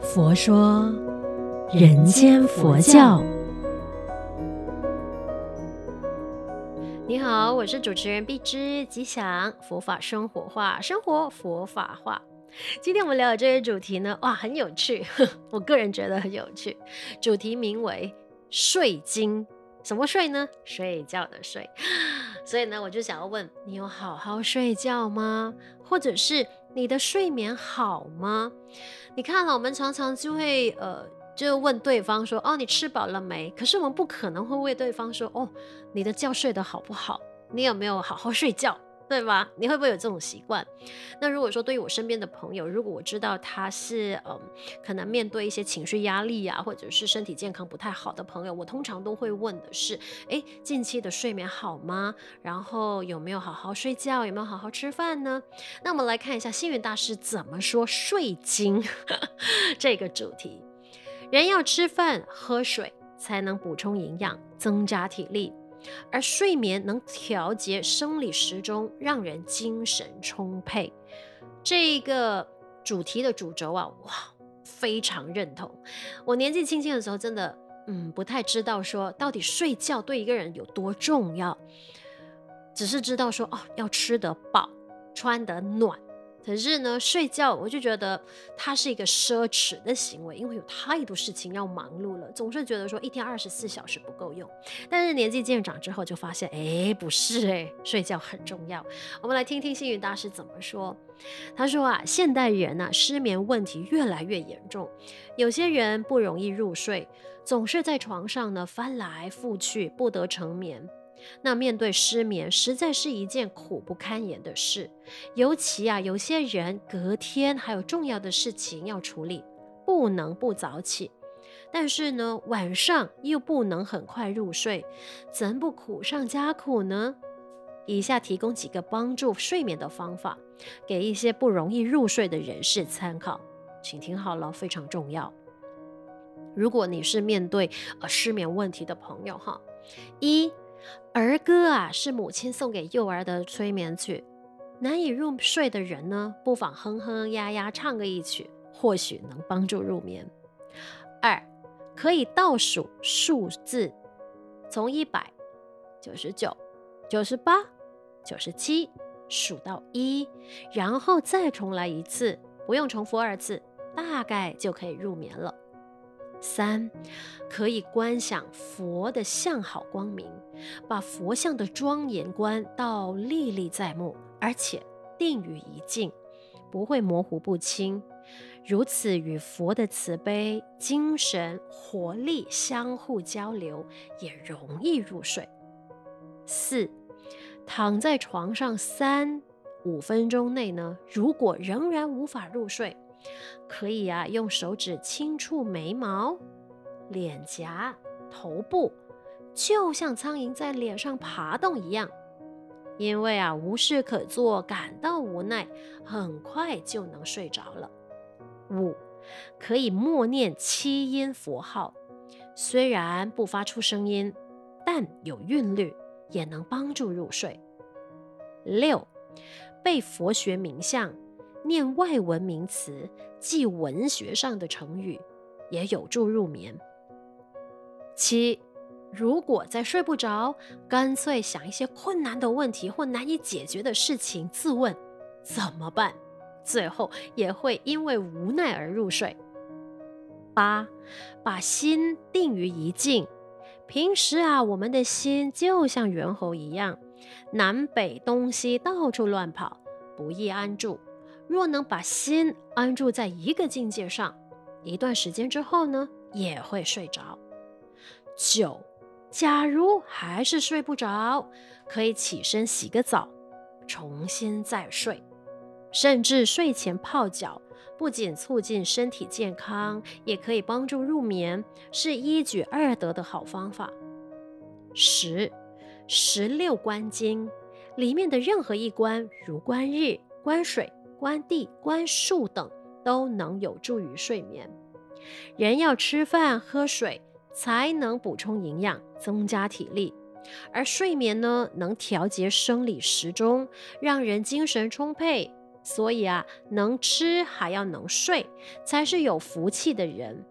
佛说人间佛教。你好，我是主持人碧枝，吉祥佛法生活化，生活佛法化。今天我们聊的这个主题呢，哇，很有趣，我个人觉得很有趣。主题名为“睡经”，什么睡呢？睡觉的睡。所以呢，我就想要问你：有好好睡觉吗？或者是你的睡眠好吗？你看了，我们常常就会呃，就问对方说：“哦，你吃饱了没？”可是我们不可能会问对方说：“哦，你的觉睡得好不好？你有没有好好睡觉？”对吧？你会不会有这种习惯？那如果说对于我身边的朋友，如果我知道他是嗯，可能面对一些情绪压力啊，或者是身体健康不太好的朋友，我通常都会问的是：诶，近期的睡眠好吗？然后有没有好好睡觉？有没有好好吃饭呢？那我们来看一下星云大师怎么说睡经 这个主题。人要吃饭喝水，才能补充营养，增加体力。而睡眠能调节生理时钟，让人精神充沛。这个主题的主轴啊，哇，非常认同。我年纪轻轻的时候，真的，嗯，不太知道说到底睡觉对一个人有多重要，只是知道说哦，要吃得饱，穿得暖。可是呢，睡觉我就觉得它是一个奢侈的行为，因为有太多事情要忙碌了，总是觉得说一天二十四小时不够用。但是年纪渐长之后，就发现，哎，不是哎，睡觉很重要。我们来听听星云大师怎么说。他说啊，现代人呐，失眠问题越来越严重，有些人不容易入睡，总是在床上呢翻来覆去，不得成眠。那面对失眠，实在是一件苦不堪言的事。尤其啊，有些人隔天还有重要的事情要处理，不能不早起。但是呢，晚上又不能很快入睡，怎不苦上加苦呢？以下提供几个帮助睡眠的方法，给一些不容易入睡的人士参考。请听好了，非常重要。如果你是面对呃失眠问题的朋友哈，一。儿歌啊，是母亲送给幼儿的催眠曲。难以入睡的人呢，不妨哼哼呀呀唱个一曲，或许能帮助入眠。二，可以倒数数字，从一百、九十九、九十八、九十七数到一，然后再重来一次，不用重复二次，大概就可以入眠了。三，可以观想佛的相好光明，把佛像的庄严观到历历在目，而且定于一境，不会模糊不清。如此与佛的慈悲、精神、活力相互交流，也容易入睡。四，躺在床上三五分钟内呢，如果仍然无法入睡。可以啊，用手指轻触眉毛、脸颊、头部，就像苍蝇在脸上爬动一样。因为啊，无事可做，感到无奈，很快就能睡着了。五，可以默念七音佛号，虽然不发出声音，但有韵律，也能帮助入睡。六，背佛学名相。念外文名词，记文学上的成语，也有助入眠。七，如果再睡不着，干脆想一些困难的问题或难以解决的事情，自问怎么办？最后也会因为无奈而入睡。八，把心定于一境。平时啊，我们的心就像猿猴一样，南北东西到处乱跑，不易安住。若能把心安住在一个境界上，一段时间之后呢，也会睡着。九，假如还是睡不着，可以起身洗个澡，重新再睡，甚至睡前泡脚，不仅促进身体健康，也可以帮助入眠，是一举二得的好方法。十，十六观经里面的任何一观，如观日、观水。观地、观树等都能有助于睡眠。人要吃饭喝水，才能补充营养，增加体力。而睡眠呢，能调节生理时钟，让人精神充沛。所以啊，能吃还要能睡，才是有福气的人。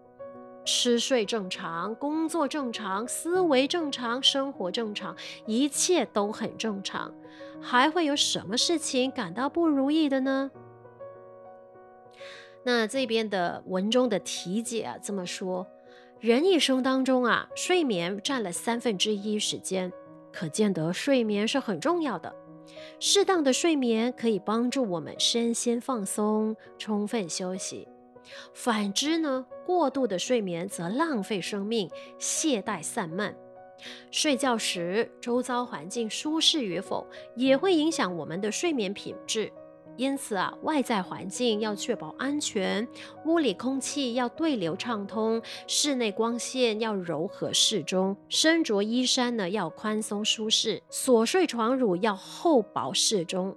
吃睡正常，工作正常，思维正常，生活正常，一切都很正常，还会有什么事情感到不如意的呢？那这边的文中的题解啊，这么说：人一生当中啊，睡眠占了三分之一时间，可见得睡眠是很重要的。适当的睡眠可以帮助我们身心放松，充分休息。反之呢，过度的睡眠则浪费生命，懈怠散漫。睡觉时，周遭环境舒适与否，也会影响我们的睡眠品质。因此啊，外在环境要确保安全，屋里空气要对流畅通，室内光线要柔和适中，身着衣衫呢要宽松舒适，所睡床褥要厚薄适中。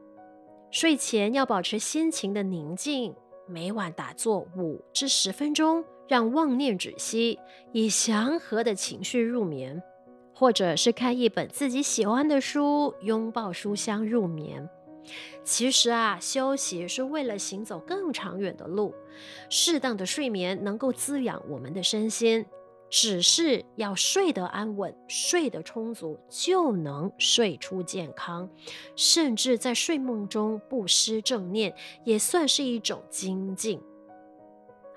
睡前要保持心情的宁静。每晚打坐五至十分钟，让妄念止息，以祥和的情绪入眠，或者是看一本自己喜欢的书，拥抱书香入眠。其实啊，休息是为了行走更长远的路，适当的睡眠能够滋养我们的身心。只是要睡得安稳，睡得充足，就能睡出健康，甚至在睡梦中不失正念，也算是一种精进。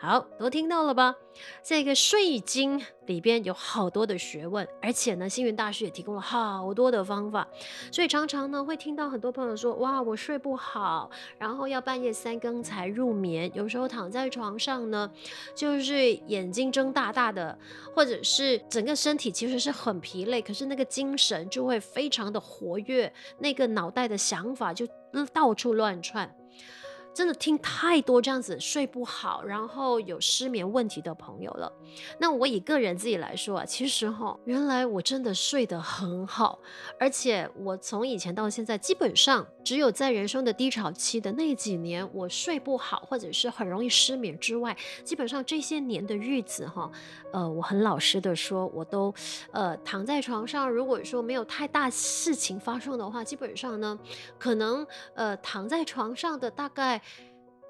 好，都听到了吧？这个《睡经》里边有好多的学问，而且呢，星云大师也提供了好多的方法，所以常常呢会听到很多朋友说：“哇，我睡不好，然后要半夜三更才入眠，有时候躺在床上呢，就是眼睛睁大大的，或者是整个身体其实是很疲累，可是那个精神就会非常的活跃，那个脑袋的想法就到处乱窜。”真的听太多这样子睡不好，然后有失眠问题的朋友了。那我以个人自己来说啊，其实哈，原来我真的睡得很好，而且我从以前到现在，基本上只有在人生的低潮期的那几年，我睡不好或者是很容易失眠之外，基本上这些年的日子哈，呃，我很老实的说，我都呃躺在床上，如果说没有太大事情发生的话，基本上呢，可能呃躺在床上的大概。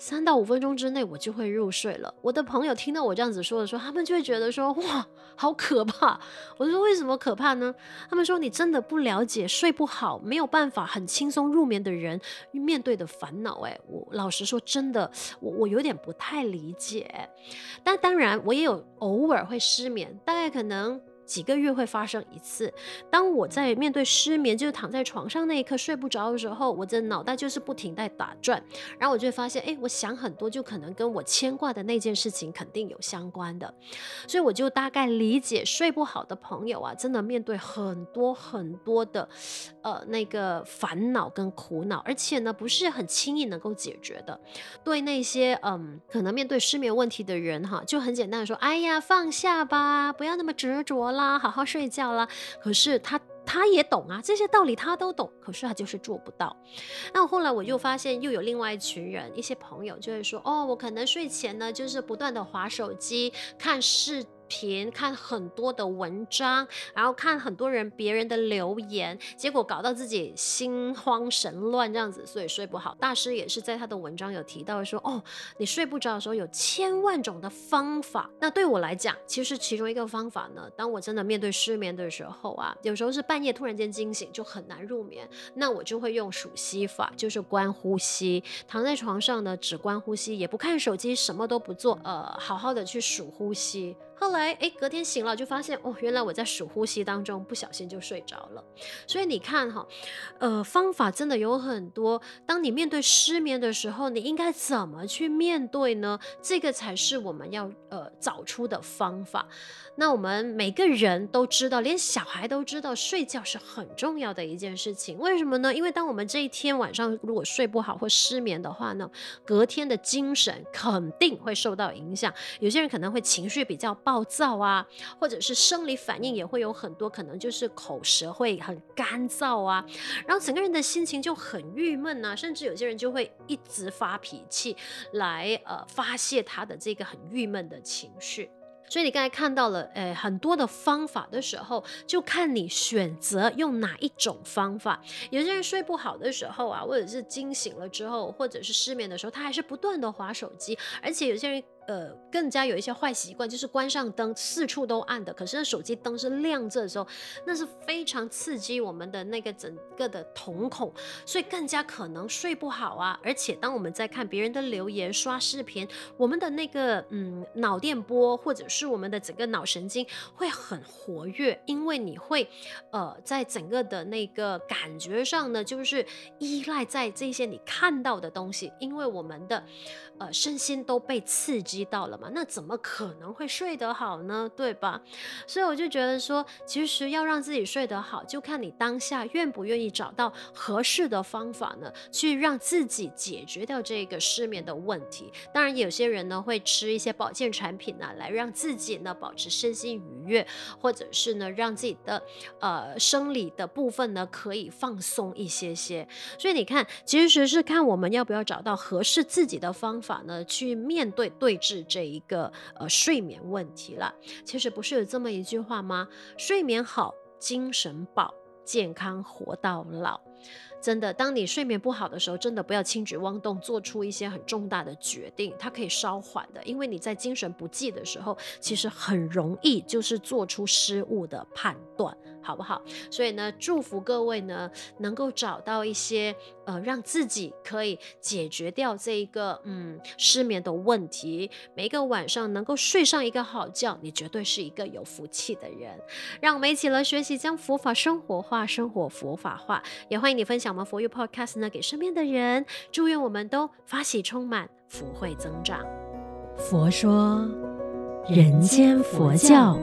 三到五分钟之内，我就会入睡了。我的朋友听到我这样子说的时候，他们就会觉得说：“哇，好可怕！”我就说：“为什么可怕呢？”他们说：“你真的不了解睡不好、没有办法很轻松入眠的人面对的烦恼。”哎，我老实说，真的，我我有点不太理解。但当然，我也有偶尔会失眠，大概可能。几个月会发生一次。当我在面对失眠，就是躺在床上那一刻睡不着的时候，我的脑袋就是不停在打转，然后我就会发现，哎，我想很多，就可能跟我牵挂的那件事情肯定有相关的，所以我就大概理解睡不好的朋友啊，真的面对很多很多的，呃，那个烦恼跟苦恼，而且呢，不是很轻易能够解决的。对那些嗯，可能面对失眠问题的人哈，就很简单的说，哎呀，放下吧，不要那么执着了。啦，好好睡觉啦。可是他他也懂啊，这些道理他都懂，可是他就是做不到。那后来我就发现，又有另外一群人，一些朋友就会说，哦，我可能睡前呢，就是不断的划手机，看视频看很多的文章，然后看很多人别人的留言，结果搞到自己心慌神乱这样子，所以睡不好。大师也是在他的文章有提到说，哦，你睡不着的时候有千万种的方法。那对我来讲，其实其中一个方法呢，当我真的面对失眠的时候啊，有时候是半夜突然间惊醒就很难入眠，那我就会用数息法，就是观呼吸，躺在床上呢，只观呼吸，也不看手机，什么都不做，呃，好好的去数呼吸。后来，哎，隔天醒了就发现，哦，原来我在数呼吸当中不小心就睡着了。所以你看哈，呃，方法真的有很多。当你面对失眠的时候，你应该怎么去面对呢？这个才是我们要呃找出的方法。那我们每个人都知道，连小孩都知道，睡觉是很重要的一件事情。为什么呢？因为当我们这一天晚上如果睡不好或失眠的话呢，隔天的精神肯定会受到影响。有些人可能会情绪比较暴躁啊，或者是生理反应也会有很多，可能就是口舌会很干燥啊，然后整个人的心情就很郁闷啊，甚至有些人就会一直发脾气来呃发泄他的这个很郁闷的情绪。所以你刚才看到了，诶，很多的方法的时候，就看你选择用哪一种方法。有些人睡不好的时候啊，或者是惊醒了之后，或者是失眠的时候，他还是不断的滑手机，而且有些人。呃，更加有一些坏习惯，就是关上灯，四处都暗的。可是手机灯是亮着的时候，那是非常刺激我们的那个整个的瞳孔，所以更加可能睡不好啊。而且当我们在看别人的留言、刷视频，我们的那个嗯脑电波或者是我们的整个脑神经会很活跃，因为你会呃在整个的那个感觉上呢，就是依赖在这些你看到的东西，因为我们的呃身心都被刺激。到了嘛？那怎么可能会睡得好呢？对吧？所以我就觉得说，其实要让自己睡得好，就看你当下愿不愿意找到合适的方法呢，去让自己解决掉这个失眠的问题。当然，有些人呢会吃一些保健产品呢，来让自己呢保持身心愉悦，或者是呢让自己的呃生理的部分呢可以放松一些些。所以你看，其实是看我们要不要找到合适自己的方法呢，去面对对是这一个呃睡眠问题了。其实不是有这么一句话吗？睡眠好，精神饱，健康活到老。真的，当你睡眠不好的时候，真的不要轻举妄动，做出一些很重大的决定。它可以稍缓的，因为你在精神不济的时候，其实很容易就是做出失误的判断。好不好？所以呢，祝福各位呢，能够找到一些呃，让自己可以解决掉这一个嗯失眠的问题。每一个晚上能够睡上一个好觉，你绝对是一个有福气的人。让我们一起来学习，将佛法生活化，生活佛法化。也欢迎你分享我们佛佑 Podcast 呢给身边的人。祝愿我们都法喜充满，福慧增长。佛说，人间佛教。